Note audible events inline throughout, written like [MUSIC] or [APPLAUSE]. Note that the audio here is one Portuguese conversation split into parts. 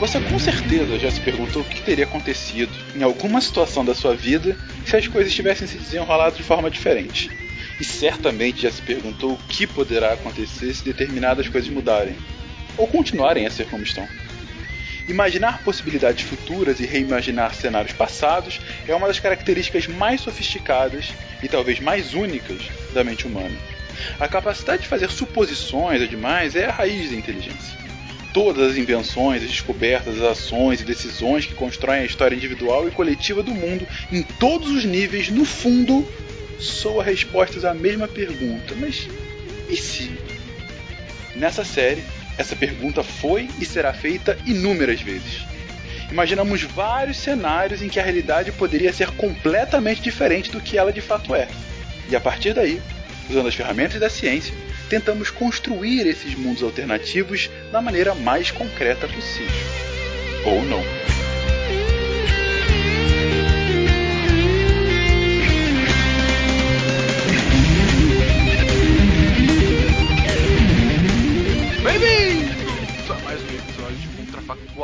Você com certeza já se perguntou o que teria acontecido em alguma situação da sua vida se as coisas tivessem se desenrolado de forma diferente. E certamente já se perguntou o que poderá acontecer se determinadas coisas mudarem ou continuarem a ser como estão. Imaginar possibilidades futuras e reimaginar cenários passados é uma das características mais sofisticadas e talvez mais únicas da mente humana. A capacidade de fazer suposições é demais é a raiz da inteligência. Todas as invenções, as descobertas, as ações e decisões que constroem a história individual e coletiva do mundo em todos os níveis, no fundo, soa respostas à mesma pergunta. Mas e se? Nessa série, essa pergunta foi e será feita inúmeras vezes. Imaginamos vários cenários em que a realidade poderia ser completamente diferente do que ela de fato é. E a partir daí, usando as ferramentas da ciência, tentamos construir esses mundos alternativos da maneira mais concreta possível. Ou não.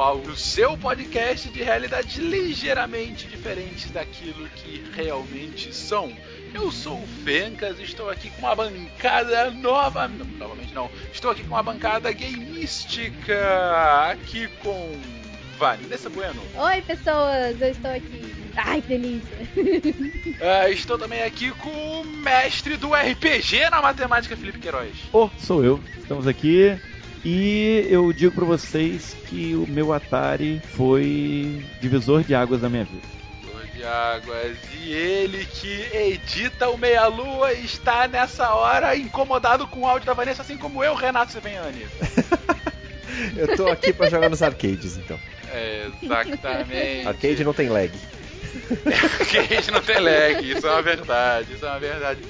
Contrafactual, o seu podcast de realidades ligeiramente diferentes daquilo que realmente são. Eu sou o Fencas e estou aqui com uma bancada nova. Não, novamente não. Estou aqui com uma bancada gameística. Aqui com Vanessa Bueno. Oi, pessoas, eu estou aqui. Ai, que delícia. [LAUGHS] Ah, estou também aqui com o mestre do RPG na matemática, Felipe Queiroz. Oh, sou eu. Estamos aqui e eu digo pra vocês que o meu Atari foi divisor de águas da minha vida. Flor de Águas. E ele que edita o Meia Lua está nessa hora incomodado com o áudio da Vanessa, assim como eu, Renato Seveniani. [LAUGHS] Eu tô aqui pra jogar nos arcades, então. É, exatamente. Arcade não tem lag. [LAUGHS] Arcade não tem lag, isso é uma verdade, isso é uma verdade.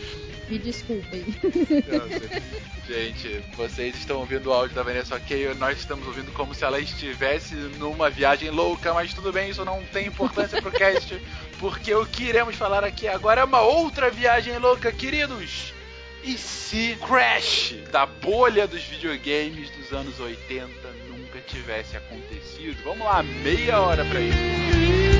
Me desculpem. [LAUGHS] Gente, vocês estão ouvindo o áudio da Vanessa ok, nós estamos ouvindo como se ela estivesse numa viagem louca, mas tudo bem, isso não tem importância pro cast, porque o que iremos falar aqui agora é uma outra viagem louca, queridos. E se Crash da bolha dos videogames dos anos 80 nunca tivesse acontecido? Vamos lá, meia hora pra isso.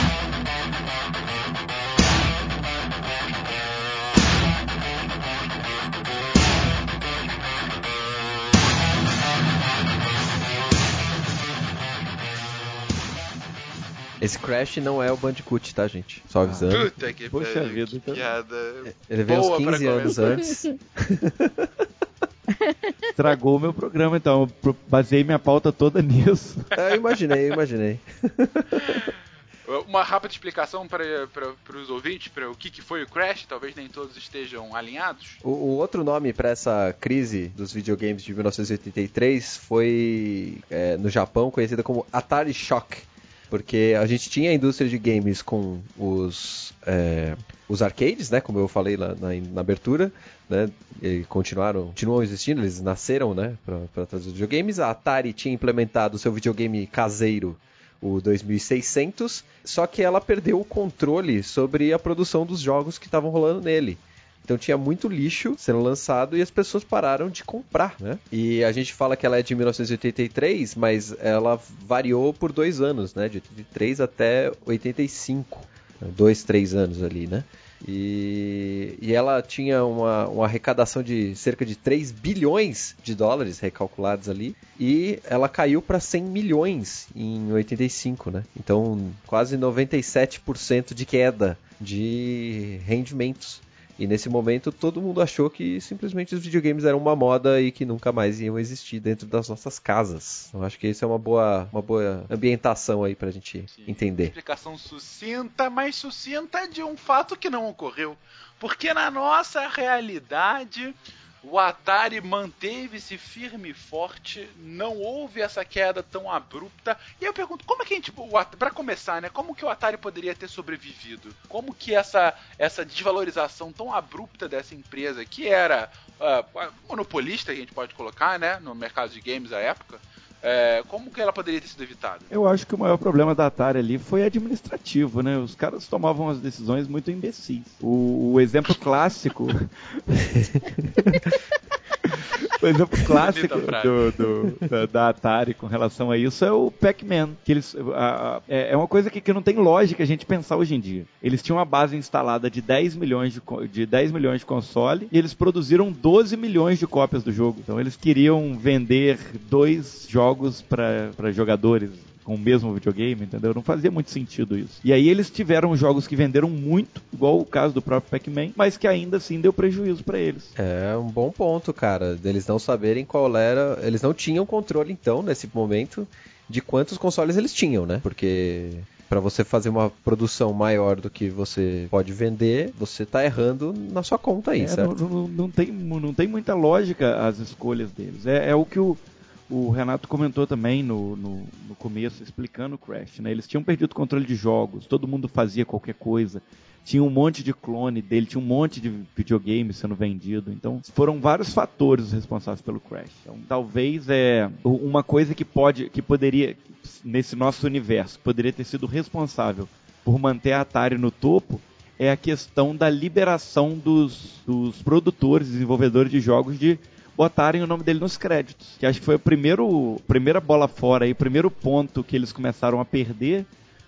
Esse Crash não é o Bandicoot, tá, gente? Só avisando. Puta que Poxa pariu, vida, que então. piada. Ele veio uns Boa pra 15 anos antes. [LAUGHS] Estragou o meu programa, então. Eu baseei minha pauta toda [LAUGHS] nisso. É, eu imaginei, eu imaginei. [LAUGHS] Uma rápida explicação para os ouvintes, para o que, que foi o Crash, talvez nem todos estejam alinhados. O, o outro nome para essa crise dos videogames de 1983 foi, é, no Japão, conhecida como Atari Shock. Porque a gente tinha a indústria de games com os, é, os arcades, né? Como eu falei lá na, na abertura, né? E continuaram, continuam existindo, eles nasceram, né? Para trazer os videogames. A Atari tinha implementado o seu videogame caseiro o 2600, só que ela perdeu o controle sobre a produção dos jogos que estavam rolando nele. Então tinha muito lixo sendo lançado e as pessoas pararam de comprar, né? E a gente fala que ela é de 1983, mas ela variou por dois anos, né? De 83 até 85. Dois, três anos ali, né? E, e ela tinha uma, uma arrecadação de cerca de 3 bilhões de dólares recalculados ali. E ela caiu para 100 milhões em 85, né? Então quase 97% de queda de rendimentos. E nesse momento todo mundo achou que simplesmente os videogames eram uma moda e que nunca mais iam existir dentro das nossas casas. Eu acho que isso é uma boa, uma boa ambientação aí pra gente entender. Explicação sucinta, mas sucinta de um fato que não ocorreu. Porque na nossa realidade, o Atari manteve-se firme e forte, não houve essa queda tão abrupta. E eu pergunto, como é que a gente, para começar, né, como que o Atari poderia ter sobrevivido? Como que essa essa desvalorização tão abrupta dessa empresa, que era uh, monopolista, a gente pode colocar, né, no mercado de games à época, é, como que ela poderia ter sido evitada? Eu acho que o maior problema da Atari ali foi administrativo, né? Os caras tomavam as decisões muito imbecis. O, o exemplo clássico. [LAUGHS] [LAUGHS] o exemplo clássico do, do, da, da, Atari com relação a isso é o Pac-Man. Que eles, a, a, é, é uma coisa que, que não tem lógica a gente pensar hoje em dia. Eles tinham uma base instalada de 10 milhões de, de 10 milhões de console e eles produziram 12 milhões de cópias do jogo. Então eles queriam vender dois jogos para jogadores com o mesmo videogame, entendeu? Não fazia muito sentido isso. E aí eles tiveram jogos que venderam muito, igual o caso do próprio Pac-Man, mas que ainda assim deu prejuízo para eles. É um bom ponto, cara, deles não saberem qual era, eles não tinham controle então nesse momento de quantos consoles eles tinham, né? Porque para você fazer uma produção maior do que você pode vender, você tá errando na sua conta aí, é, certo? Não, não, não, tem, não tem muita lógica as escolhas deles. É, é o que o, o Renato comentou também no, no, no, começo, explicando o Crash, né? Eles tinham perdido o controle de jogos, todo mundo fazia qualquer coisa. Tinha um monte de clone dele, tinha um monte de videogame sendo vendido. Então, foram vários fatores responsáveis pelo Crash. Então, talvez é uma coisa que pode, que poderia, nesse nosso universo, poderia ter sido responsável por manter a Atari no topo, é a questão da liberação dos, dos produtores, desenvolvedores de jogos de botarem o nome dele nos créditos. Que acho que foi primeiro, primeira bola fora o primeiro ponto que eles começaram a perder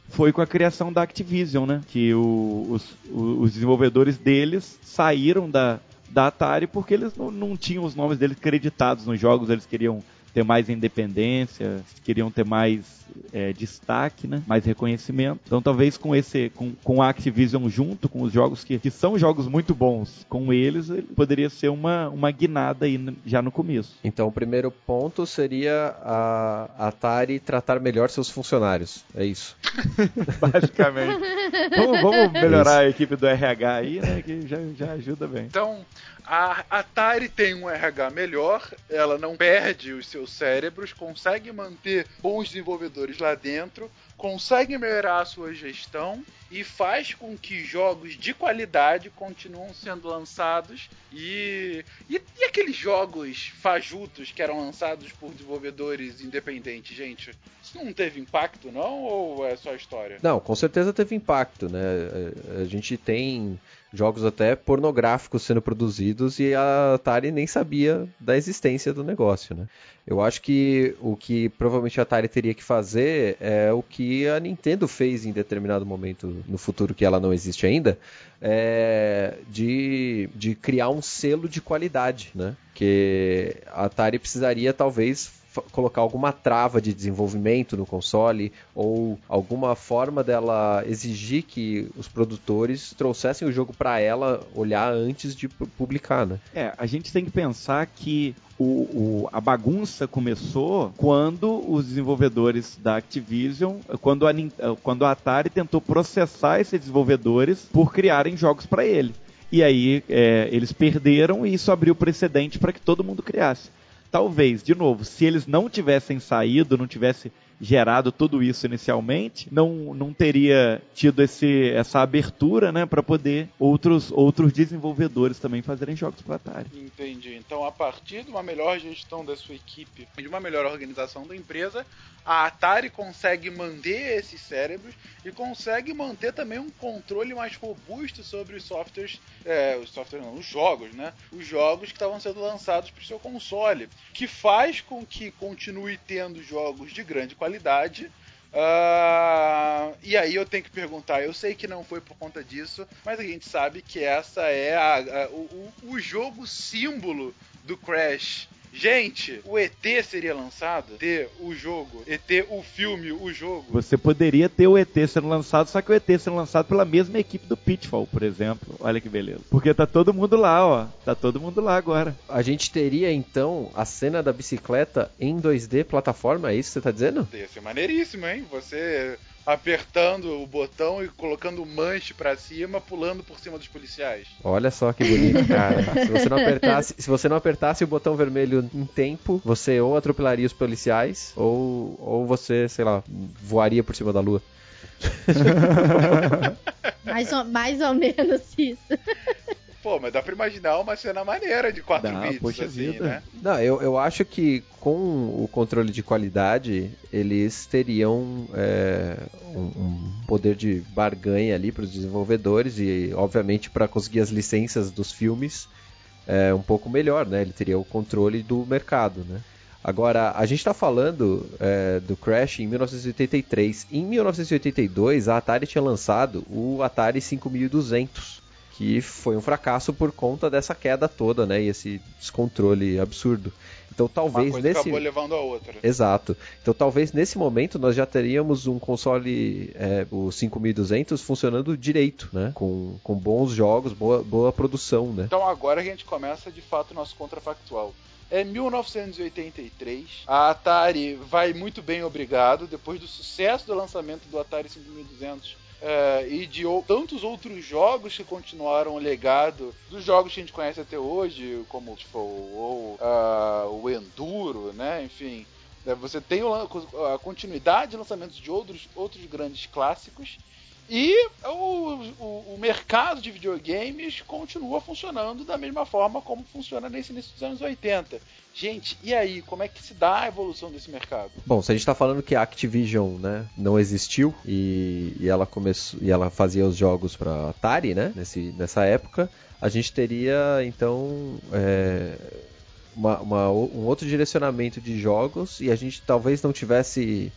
foi com a criação da Activision, né? Que o, os, os, desenvolvedores deles saíram da, da Atari porque eles não, não tinham os nomes deles creditados nos jogos, eles queriam ter mais independência, queriam ter mais é, destaque, né? mais reconhecimento. Então talvez com esse, com, com a Activision junto, com os jogos que, que são jogos muito bons, com eles, poderia ser uma, uma guinada aí já no começo. Então o primeiro ponto seria a Atari tratar melhor seus funcionários. É isso. [LAUGHS] Basicamente. [LAUGHS] vamos, vamos melhorar a equipe do RH aí, né? Que já, já ajuda bem. Então, a Atari tem um RH melhor, ela não perde os seus cérebros, consegue manter bons desenvolvedores lá dentro, consegue melhorar a sua gestão e faz com que jogos de qualidade continuem sendo lançados e, e, e aqueles jogos fajutos que eram lançados por desenvolvedores independentes, gente, isso não teve impacto não ou é só história? Não, com certeza teve impacto, né? A gente tem jogos até pornográficos sendo produzidos e a Atari nem sabia da existência do negócio, né? Eu acho que o que provavelmente a Atari teria que fazer é o que a Nintendo fez em determinado momento no futuro que ela não existe ainda, é de, de criar um selo de qualidade, né? Que a Atari precisaria talvez colocar alguma trava de desenvolvimento no console ou alguma forma dela exigir que os produtores trouxessem o jogo para ela olhar antes de publicar, né? É, a gente tem que pensar que o, o, a bagunça começou quando os desenvolvedores da Activision, quando a, quando a Atari tentou processar esses desenvolvedores por criarem jogos para ele. E aí é, eles perderam e isso abriu precedente para que todo mundo criasse talvez, de novo, se eles não tivessem saído, não tivesse gerado tudo isso inicialmente, não, não teria tido esse, essa abertura né, para poder outros, outros desenvolvedores também fazerem jogos para Atari. Entendi. Então, a partir de uma melhor gestão da sua equipe, de uma melhor organização da empresa, a Atari consegue manter esses cérebros e consegue manter também um controle mais robusto sobre os softwares, é, os softwares não, os jogos, né? Os jogos que estavam sendo lançados para o seu console, que faz com que continue tendo jogos de grande qualidade. Uh, e aí eu tenho que perguntar, eu sei que não foi por conta disso, mas a gente sabe que essa é a, a, o, o jogo símbolo do Crash Gente, o ET seria lançado? ET, o jogo. ET, o filme, o jogo. Você poderia ter o ET sendo lançado, só que o ET sendo lançado pela mesma equipe do Pitfall, por exemplo. Olha que beleza. Porque tá todo mundo lá, ó. Tá todo mundo lá agora. A gente teria então a cena da bicicleta em 2D plataforma, é isso que você tá dizendo? Ia ser maneiríssimo, hein? Você apertando o botão e colocando o manche pra cima, pulando por cima dos policiais. Olha só que bonito, [LAUGHS] cara. se você não apertasse, se você não apertasse o botão vermelho em tempo, você ou atropelaria os policiais ou ou você, sei lá, voaria por cima da lua. [LAUGHS] Mais ou, mais ou menos isso. [LAUGHS] Mas dá pra imaginar uma cena maneira de 4 Dá, bits, poxa assim, vida. né? Não, eu, eu acho que com o controle de qualidade, eles teriam é, um, um poder de barganha ali para os desenvolvedores e, obviamente, para conseguir as licenças dos filmes é, um pouco melhor, né? Ele teria o controle do mercado, né? Agora, a gente está falando é, do Crash em 1983. Em 1982, a Atari tinha lançado o Atari 5200, que foi um fracasso por conta dessa queda toda, né? E esse descontrole absurdo. Então, Uma talvez coisa nesse acabou levando a outra. Exato. Então talvez nesse momento nós já teríamos um console, é, o 5200, funcionando direito, né? Com, com bons jogos, boa, boa produção, né? Então agora a gente começa de fato o nosso contrafactual. É 1983, a Atari vai muito bem, obrigado, depois do sucesso do lançamento do Atari 5200 eh, e de ou- tantos outros jogos que continuaram o legado dos jogos que a gente conhece até hoje, como tipo, ou, ah, o Enduro, né? Enfim, né, você tem o a continuidade de lançamentos de outros, outros grandes clássicos e o, o, o mercado de videogames continua funcionando da mesma forma como funciona nesse início dos anos 80. Gente, e aí, como é que se dá a evolução desse mercado? Bom, se a gente tá falando que a Activision, né, não existiu e, e ela começou e ela fazia os jogos para Atari, né, nesse, nessa época, a gente teria então é, uma- uma- um outro direcionamento de jogos e a gente talvez não tivesse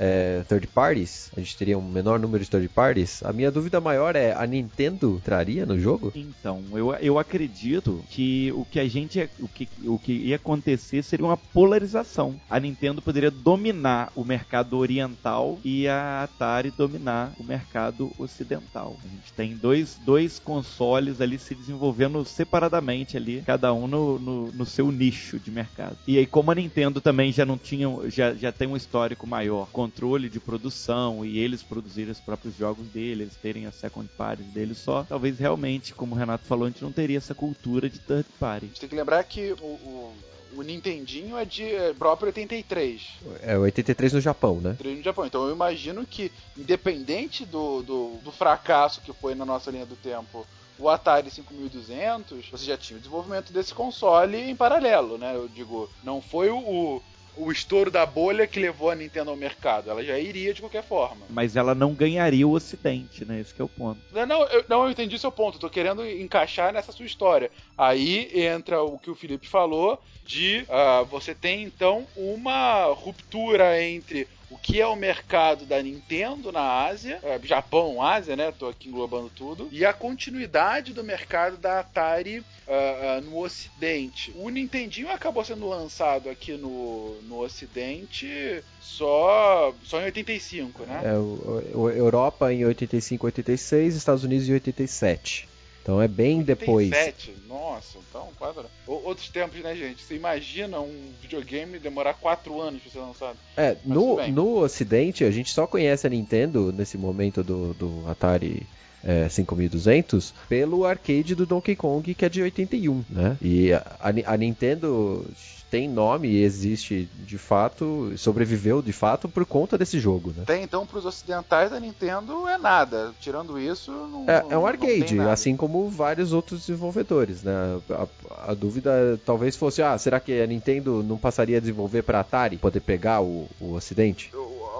é, third parties, a gente teria um menor número de third parties. A minha dúvida maior é a Nintendo traria no jogo? Então, eu, eu acredito que o que a gente o que, o que ia acontecer seria uma polarização. A Nintendo poderia dominar o mercado oriental e a Atari dominar o mercado ocidental. A gente tem dois, dois consoles ali se desenvolvendo separadamente ali, cada um no, no, no seu nicho de mercado. E aí, como a Nintendo também já não tinha, já, já tem um histórico maior, controle de produção e eles produzirem os próprios jogos deles, eles terem as second parties deles só, talvez realmente, como o Renato falou, a gente não teria essa cultura de third party. A gente tem que lembrar que o, o, o Nintendinho é de é, próprio 83. É 83 no Japão, né? Três no Japão. Então eu imagino que, independente do, do, do fracasso que foi na nossa linha do tempo o Atari 5200, você já tinha o desenvolvimento desse console em paralelo, né? Eu digo, não foi o, o, estouro da bolha que levou a Nintendo ao mercado. Ela já iria de qualquer forma. Mas ela não ganharia o ocidente, né? Esse que é o ponto. Não, não, eu, não, eu entendi seu ponto. Eu tô querendo encaixar nessa sua história. Aí entra o que o Felipe falou de ah, você tem então uma ruptura entre o que é o mercado da Nintendo na Ásia, eh, Japão, Ásia, né? Tô aqui englobando tudo, e a continuidade do mercado da Atari ah, ah, no Ocidente. O Nintendinho acabou sendo lançado aqui no, no Ocidente só, só em 85, né? É, o, o- Europa em 85, 86, Estados Unidos em 87. Então é bem depois. 87? Nossa, então quase. O- Outros tempos, né, gente? Você imagina um videogame demorar 4 anos pra ser lançado? É, Mas no, no Ocidente, a gente só conhece a Nintendo nesse momento do, do Atari é, 5200 pelo arcade do Donkey Kong, que é de 81, né? E a, a Ni- a Nintendo tem nome e existe de fato, sobreviveu de fato por conta desse jogo, né? Até então, pros ocidentais, a Nintendo é nada. Tirando isso, não. É, é um arcade, assim como vários outros desenvolvedores, né? A, a dúvida talvez fosse, ah, será que a Nintendo não passaria a desenvolver para Atari poder pegar o, o Ocidente?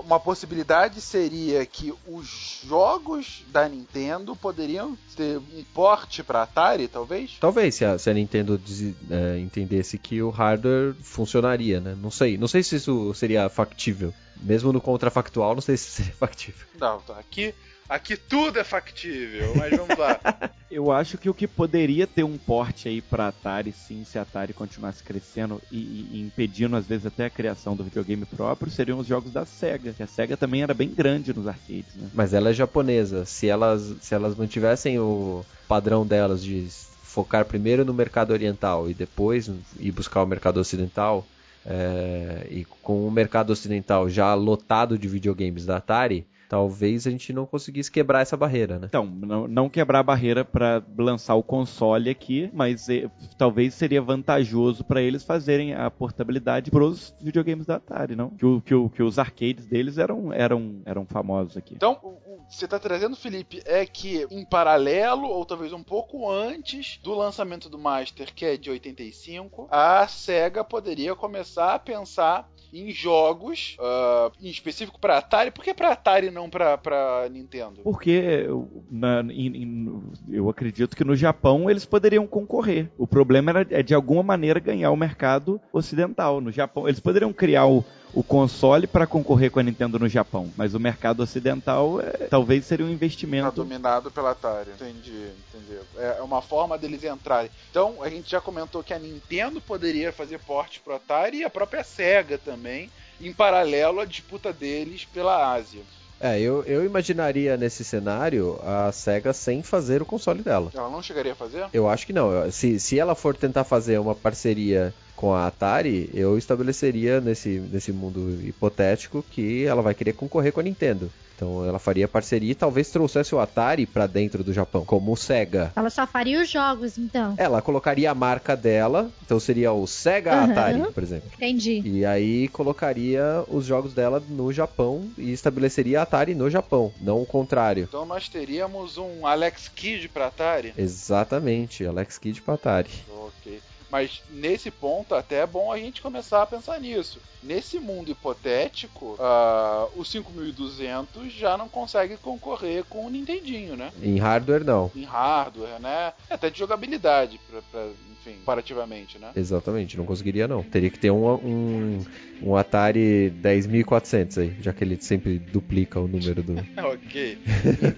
Uma possibilidade seria que os jogos da Nintendo poderiam ter um porte pra Atari, talvez? Talvez se a, se a Nintendo desi- é, entendesse que o hardware funcionaria, né? Não sei, não sei se isso seria factível. Mesmo no contrafactual, não sei se seria [LAUGHS] factível. Não, tá. Aqui Aqui tudo é factível, mas vamos lá. [LAUGHS] Eu acho que o que poderia ter um porte aí pra Atari, sim, se a Atari continuasse crescendo e, e- impedindo às vezes até a criação do videogame próprio, seriam os jogos da SEGA. Que a SEGA também era bem grande nos arcades, né? Mas ela é japonesa. Se elas, se elas mantivessem o padrão delas de focar primeiro no mercado oriental e depois ir buscar o mercado ocidental, é, e com o mercado ocidental já lotado de videogames da Atari, talvez a gente não conseguisse quebrar essa barreira, né? Então, não, não quebrar a barreira para lançar o console aqui, mas eh, talvez seria vantajoso para eles fazerem a portabilidade pros videogames da Atari, não? Que, o- que, o- que os arcades deles eram, eram, eram famosos aqui. Então, o, o que você está trazendo, Felipe, é que em paralelo, ou talvez um pouco antes do lançamento do Master, que é de 85, a SEGA poderia começar a pensar em jogos, ah, em específico para Atari. Por que para Atari e não para Nintendo? Porque eu- na- em- em- eu acredito que no Japão eles poderiam concorrer. O problema era é de alguma maneira ganhar o mercado ocidental. No Japão, eles poderiam criar o, o console para concorrer com a Nintendo no Japão, mas o mercado ocidental é, talvez seria um Tá investimento. dominado pela Atari. Entendi, entendi. É uma forma deles entrarem. Então, a gente já comentou que a Nintendo poderia fazer porte pro Atari e a própria SEGA também, em paralelo à disputa deles pela Ásia. É, eu, eu imaginaria nesse cenário a SEGA sem fazer o console dela. Ela não chegaria a fazer? Eu acho que não. Se, se ela for tentar fazer uma parceria com a Atari, eu estabeleceria nesse, nesse mundo hipotético que ela vai querer concorrer com a Nintendo. Então ela faria parceria e talvez trouxesse o Atari pra dentro do Japão, como o Sega. Ela só faria os jogos, então. Ela colocaria a marca dela, então seria o Sega Aham. Atari, por exemplo. Entendi. E aí colocaria os jogos dela no Japão e estabeleceria a Atari no Japão, não o contrário. Então nós teríamos um Alex Kidd pra Atari? Exatamente, Alex Kidd pra Atari. Ok. Mas nesse ponto até é bom a gente começar a pensar nisso. Nesse mundo hipotético, ah, o 5200 já não consegue concorrer com o Nintendinho, né? Em hardware não. Em hardware, né? Até de jogabilidade, pra, pra, enfim, comparativamente, né? Exatamente, não conseguiria não. Teria que ter um, um, um Atari 10400 aí, já que ele sempre duplica o número do. [LAUGHS] ok.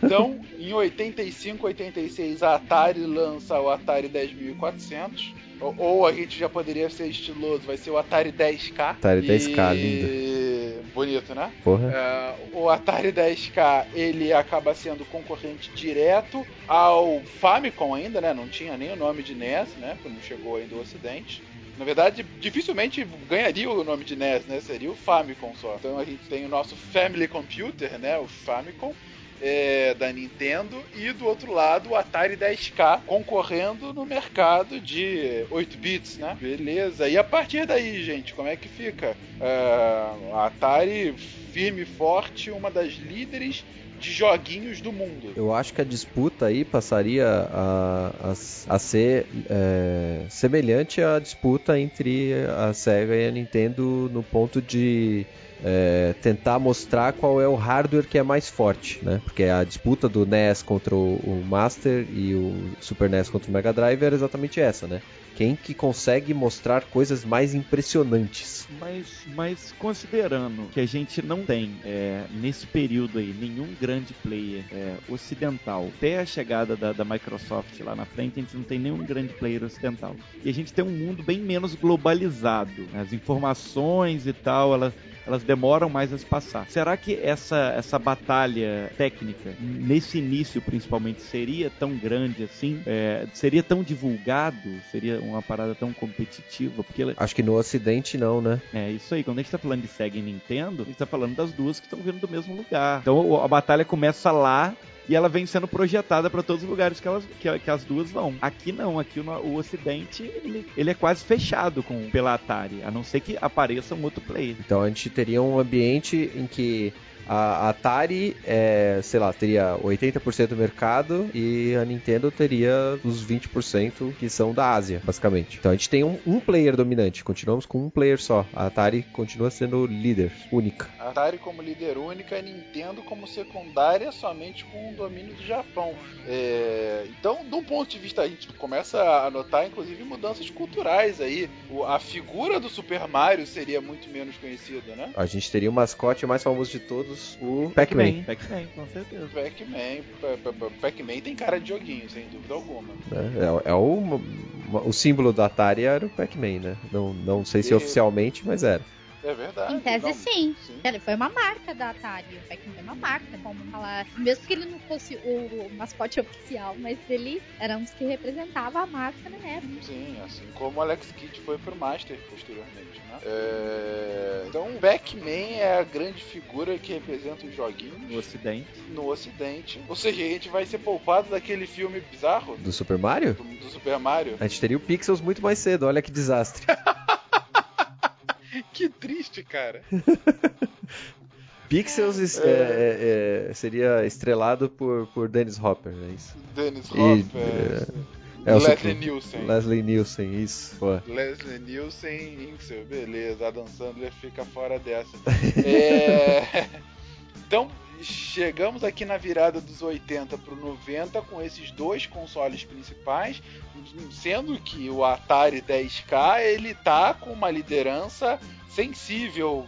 Então, em 85, 86, a Atari lança o Atari 10400. Ou, ou a gente já poderia ser estiloso, vai ser o Atari 10K. Atari 10K, lindo. Bonito, né? Porra. É, o Atari 10K ele acaba sendo concorrente direto ao Famicom ainda, né? Não tinha nem o nome de NES, né? Quando chegou ainda o Ocidente. Na verdade, dificilmente ganharia o nome de NES, né? Seria o Famicom só. Então a gente tem o nosso Family Computer, né? O Famicom. É, da Nintendo e do outro lado o Atari 10K concorrendo no mercado de 8 bits, né? Beleza. E a partir daí, gente, como é que fica? É, a Atari firme e forte, uma das líderes de joguinhos do mundo. Eu acho que a disputa aí passaria a, a, a ser é, semelhante à disputa entre a Sega e a Nintendo no ponto de é, tentar mostrar qual é o hardware que é mais forte, né? Porque a disputa do NES contra o, o Master e o Super NES contra o Mega Drive era exatamente essa, né? Quem que consegue mostrar coisas mais impressionantes? Mas, mas considerando que a gente não tem é, nesse período aí nenhum grande player é, ocidental, até a chegada da, da Microsoft lá na frente, a gente não tem nenhum grande player ocidental. E a gente tem um mundo bem menos globalizado. As informações e tal, elas, elas demoram mais a se passar. Será que essa, essa batalha técnica, nesse início principalmente, seria tão grande assim? É, seria tão divulgado? Seria uma parada tão competitiva? Porque ela- Acho que no Ocidente não, né? é isso aí, quando a gente tá falando de Sega e Nintendo, a gente tá falando das duas que estão vindo do mesmo lugar. Então a batalha começa lá e ela vem sendo projetada para todos os lugares que, elas, que, que as duas vão. Aqui não, aqui o, o Ocidente ele, ele é quase fechado com, pela Atari, a não ser que apareça um outro player. Então a gente teria um ambiente em que a Atari, é, sei lá, teria 80% do mercado e a Nintendo teria os 20% que são da Ásia, basicamente. Então a gente tem um, um player dominante, continuamos com um player só. A Atari continua sendo líder, única. A Atari como líder única, a Nintendo como secundária, somente com o domínio do Japão. É, então, um ponto de vista, a gente começa a notar, inclusive, mudanças culturais aí. O- a figura do Super Mario seria muito menos conhecida, né? A gente teria o mascote mais famoso de todos, todos o Pac-Man. Pac-Man, com certeza. Pac-Man. Pa- pa- pa- Pac-Man tem cara de joguinho, sem dúvida alguma. né? É, é o, o símbolo da Atari era o Pac-Man, né? Não, não sei se E- oficialmente, mas era. É verdade. Em tese, não, sim. Ele foi uma marca da Atari. O Pac-Man é uma marca, como falar. Mesmo que ele não fosse o, o mascote oficial, mas ele era um dos que representava a marca na época. Sim, assim como o Alex Kidd foi pro Master posteriormente, né? É, Então, o Pac-Man é a grande figura que representa os joguinhos No ocidente. no ocidente. Ou seja, a gente vai ser poupado daquele filme bizarro Do Super Mario? do, do Super Mario. A gente teria o Pixels muito mais cedo, olha que desastre. [LAUGHS] Que triste, cara. [LAUGHS] Pixels é, é, é, seria estrelado por, por Dennis Hopper, é isso? Dennis E, Hopper, É o Leslie Super- Nielsen. Leslie Nielsen, isso. Pô. Leslie Nielsen, Inksel, beleza. Adam Sandler fica fora dessa. [LAUGHS] É, Então, chegamos aqui na virada dos 80 pro 90 com esses dois consoles principais, sendo que o Atari 10K ele tá com uma liderança sensível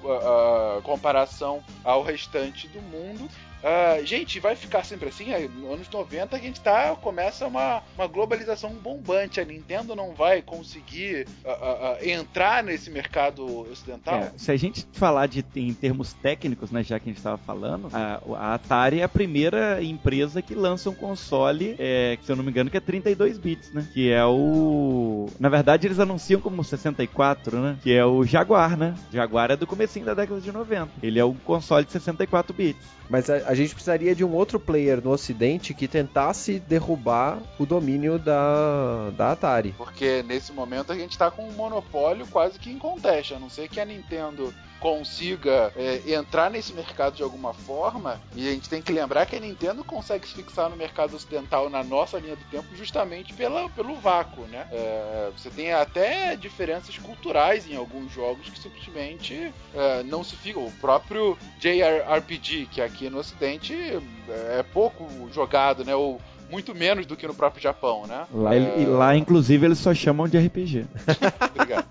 à comparação ao restante do mundo. Ah, gente, vai ficar sempre assim? Nos anos 90 a gente tá, começa uma, uma globalização bombante. A Nintendo não vai conseguir ah, ah, entrar nesse mercado ocidental? É, se a gente falar de, em termos técnicos, né, já que a gente estava falando, a, Atari é a primeira empresa que lança um console, é, que, se eu não me engano, que é 32 bits, né? Que é o... Na verdade, eles anunciam como 64, né? Que é o Jaguar, né? Jaguar é do comecinho da década de 90. Ele é um console de 64 bits. Mas a, a gente precisaria de um outro player no ocidente que tentasse derrubar o domínio da, da Atari. Porque nesse momento a gente tá com um monopólio quase que em conteste, a não ser que a Nintendo consiga é, entrar nesse mercado de alguma forma, e a gente tem que lembrar que a Nintendo consegue se fixar no mercado ocidental na nossa linha do tempo justamente pela, pelo vácuo, né? É, você tem até diferenças culturais em alguns jogos que simplesmente é, não se ficam. O próprio JRPG, que aqui no ocidente é pouco jogado, né? Ou muito menos do que no próprio Japão, né? Lá, É, e lá, inclusive, eles só chamam de RPG. [LAUGHS] Obrigado.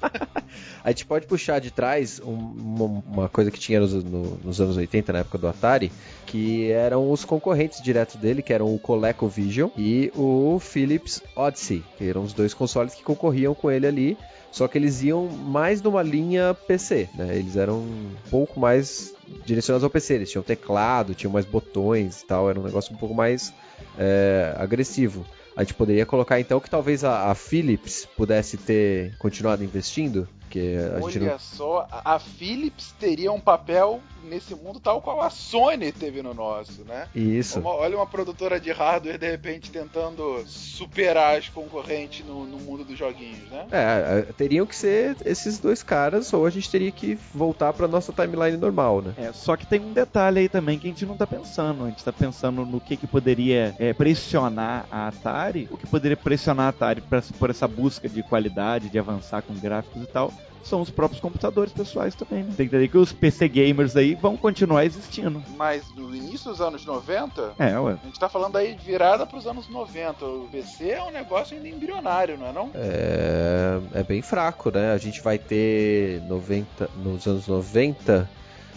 A gente pode puxar de trás um- uma, uma coisa que tinha nos, no- nos anos 80, na época do Atari, que eram os concorrentes diretos dele, que eram o ColecoVision e o Philips Odyssey, que eram os dois consoles que concorriam com ele ali. Só que eles iam mais numa linha PC, né? Eles eram um pouco mais direcionados ao PC. Eles tinham teclado, tinham mais botões e tal. Era um negócio um pouco mais é, agressivo. A gente poderia colocar então que talvez a, a Philips pudesse ter continuado investindo, porque a gente Olha não... só, a Philips teria um papel nesse mundo tal qual a Sony teve no nosso, né? Isso. Uma- olha uma produtora de hardware de repente tentando superar as concorrentes no, no mundo dos joguinhos, né? É, é, teriam que ser esses dois caras, ou a gente teria que voltar pra nossa timeline normal, né? É, só que tem um detalhe aí também que a gente não tá pensando. A gente tá pensando no que, que poderia é, pressionar a Atari, o que poderia pressionar a Atari pra, por essa busca de qualidade, de avançar com gráficos e tal. São os próprios computadores pessoais também. Né? Tem que entender que os PC gamers aí vão continuar existindo. Mas no início dos anos 90, É, ué. a gente tá falando aí de virada pros anos 90. O PC é um negócio ainda embrionário, não é não? É, é bem fraco, né? A gente vai ter 90, nos anos 90,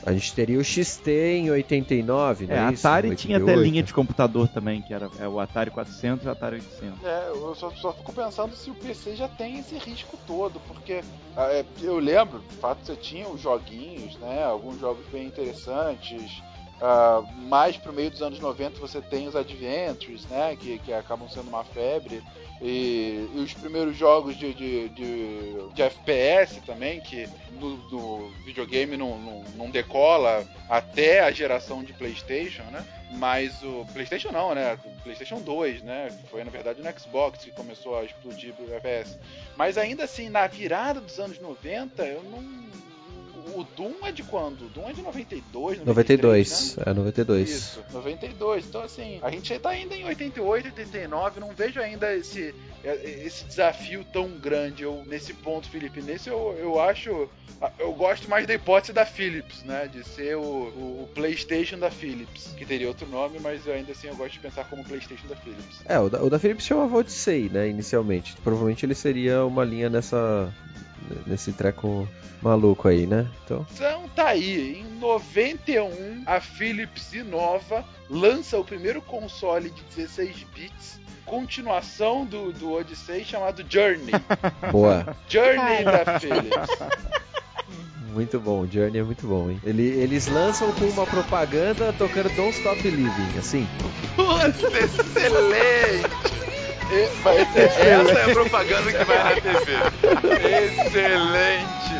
a gente teria o XT em 89, É, né? a isso? Atari tinha até 88. linha de computador também, que era é, o Atari 400 e o Atari 800. É, eu só, só fico pensando se o PC já tem esse risco todo, porque ah, é, eu lembro, de fato, você tinha os joguinhos, né? Alguns jogos bem interessantes. ah, mais pro meio dos anos 90 você tem os Adventures, né? Que, que acabam sendo uma febre. E, e os primeiros jogos de, de, de, de FPS também, que no, no videogame não, não, não decola até a geração de Playstation, né? Mas o PlayStation não, né? O PlayStation 2, né? Foi na verdade no Xbox que começou a explodir o FPS. Mas ainda assim, na virada dos anos 90, eu não. O Doom é de quando? O Doom é de 92, 93, 92, né? é 92. Isso, 92. Então, assim, a gente tá ainda em 88, 89. Não vejo ainda esse, esse desafio tão grande eu, nesse ponto, Felipe. Nesse eu, eu acho. Eu gosto mais da hipótese da Philips, né? De ser o, o, o PlayStation da Philips, que teria outro nome, mas ainda assim eu gosto de pensar como PlayStation da Philips. É, o da, o da Philips chamava Odyssey, né, inicialmente. Provavelmente ele seria uma linha nessa nesse treco maluco aí, né? Então, Então tá aí, em 91 a Philips inova, lança o primeiro console de 16 bits, continuação do, do Odyssey chamado Journey. [LAUGHS] boa. Journey da Philips. Muito bom, o Journey é muito bom, hein? Ele- eles lançam com uma propaganda tocando Don't Stop Believing, assim. Puta, excelente! Essa é a propaganda que vai na TV. Excelente!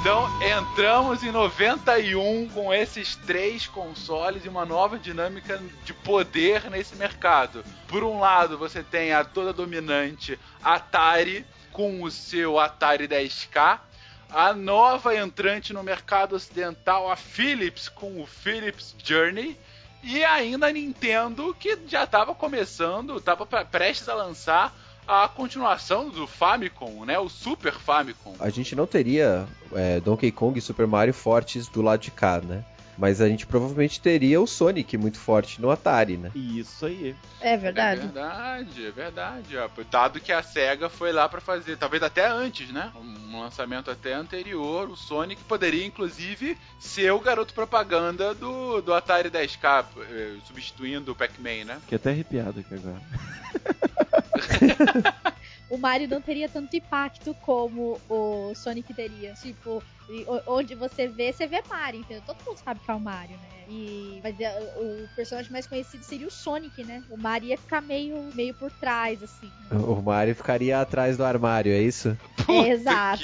Então entramos em 91 com esses três consoles e uma nova dinâmica de poder nesse mercado. Por um lado, você tem a toda dominante Atari com o seu Atari 10K. A nova entrante no mercado ocidental, a Philips, com o Philips Journey. E ainda a Nintendo, que já estava começando, estava prestes a lançar a continuação do Famicom, né? O Super Famicom. A gente não teria é, Donkey Kong e Super Mario fortes do lado de cá, né? Mas a gente provavelmente teria o Sonic muito forte no Atari, né? Isso aí. É É verdade. verdade, é verdade. ó. Dado que a SEGA foi lá pra fazer, talvez até antes, né? Um lançamento até anterior, o Sonic poderia inclusive ser o garoto propaganda do, do Atari 10K, eh, substituindo o Pac-Man, né? Fiquei até arrepiado aqui agora. [LAUGHS] O Mario não teria tanto impacto como o Sonic teria. Tipo, e onde você vê, você vê Mario, entendeu? Todo mundo sabe que é o Mario, né? E mas é, o personagem mais conhecido seria o Sonic, né? O Mario ia ficar meio, meio por trás, assim. O Mario ficaria atrás do armário, é isso? É, exato.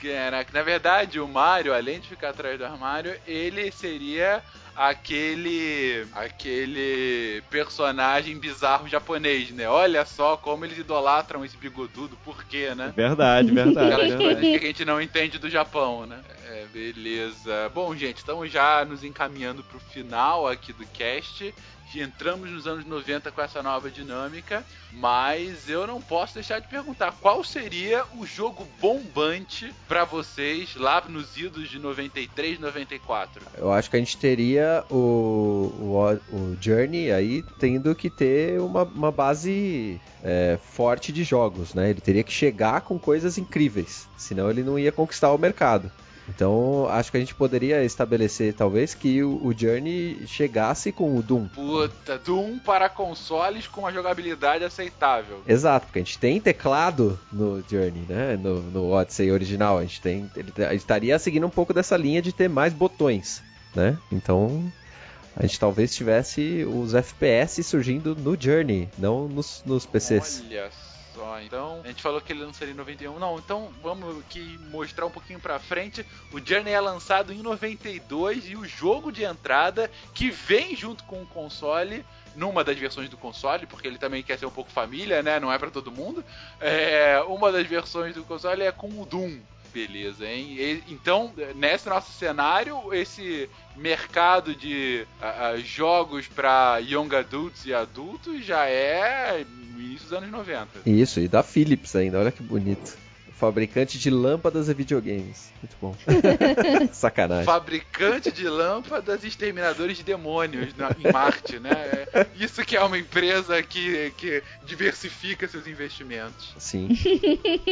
Caraca, [LAUGHS] na verdade, o Mario, além de ficar atrás do armário, ele seria aquele aquele personagem bizarro japonês, né? Olha só como eles idolatram esse bigodudo, por quê, né? Verdade, verdade. Aquelas coisas que a gente não entende do Japão, né? É, beleza. Bom, gente, estamos já nos encaminhando pro final aqui do cast. Entramos nos anos 90 com essa nova dinâmica, mas eu não posso deixar de perguntar qual seria o jogo bombante pra vocês lá nos idos de 93, 94. Eu acho que a gente teria o, o, o Journey aí tendo que ter uma, uma base é, forte de jogos, né? Ele teria que chegar com coisas incríveis, senão ele não ia conquistar o mercado. Então, acho que a gente poderia estabelecer, talvez, que o, o Journey chegasse com o Doom. Puta, Doom para consoles com uma jogabilidade aceitável. Exato, porque a gente tem teclado no Journey, né? No, no Odyssey original. A gente, tem, ele, gente estaria seguindo um pouco dessa linha de ter mais botões, né? Então, a gente talvez tivesse os FPS surgindo no Journey, não nos, nos PCs. Olha só, a gente falou que ele lançaria em 91. Não, então vamos aqui mostrar um pouquinho pra frente. O Journey é lançado em 92 e o jogo de entrada que vem junto com o console, numa das versões do console, porque ele também quer ser um pouco família, né? Não é pra todo mundo. É, uma das versões do console é com o Doom. Beleza, hein? E- então, nesse nosso cenário, esse mercado de jogos para young adults e adultos já é início dos anos 90. Isso, e da Philips ainda, olha que bonito. Fabricante de lâmpadas e videogames. Muito bom. [LAUGHS] Sacanagem. Fabricante de lâmpadas e exterminadores de demônios na- em Marte, né? É Isso que é uma empresa que, que diversifica seus investimentos. Sim.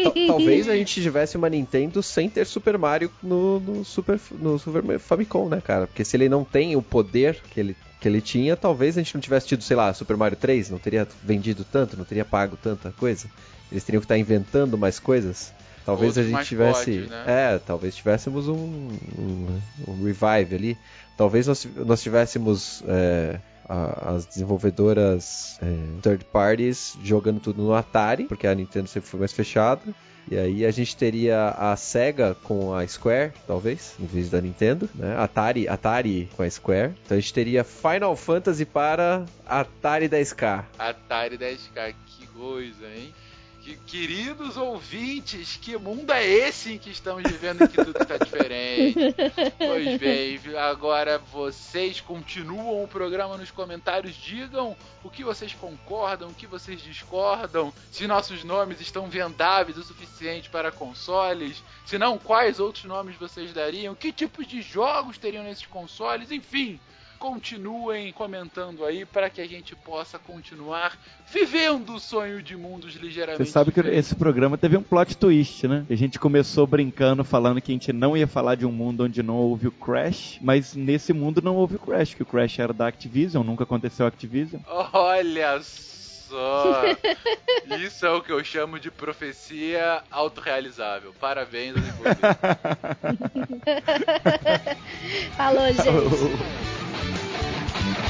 Tal- Talvez a gente tivesse uma Nintendo sem ter Super Mario no, no Super, no Super Famicom, né, cara? Porque se ele não tem o poder que ele, que ele tinha, talvez a gente não tivesse tido, sei lá, Super Mario 3, não teria vendido tanto, não teria pago tanta coisa. Eles teriam que estar inventando mais coisas. Talvez Outros a gente tivesse. pods, né? É, talvez tivéssemos um, um, um revive ali. Talvez nós, nós tivéssemos. é, a- as desenvolvedoras é, third parties jogando tudo no Atari, porque a Nintendo sempre foi mais fechada. E aí a gente teria a Sega com a Square, talvez, em vez da Nintendo, né? Atari, Atari com a Square. Então a gente teria Final Fantasy para Atari 10K. Atari 10K, que coisa, hein? Que, queridos ouvintes, que mundo é esse em que estamos vivendo em que tudo está diferente? [LAUGHS] Pois bem, agora vocês continuam o programa nos comentários, digam o que vocês concordam, o que vocês discordam, se nossos nomes estão vendáveis o suficiente para consoles, se não, quais outros nomes vocês dariam, que tipos de jogos teriam nesses consoles, enfim. Continuem comentando aí para que a gente possa continuar vivendo o sonho de mundos ligeiramente. Você sabe que esse programa teve um plot twist, né? A gente começou brincando, falando que a gente não ia falar de um mundo onde não houve o Crash, mas nesse mundo não houve o Crash, que o Crash era da Activision, nunca aconteceu a Activision. Olha só! [LAUGHS] Isso é o que eu chamo de profecia autorrealizável. Parabéns. Falou, [LAUGHS] gente. [LAUGHS] Thank you.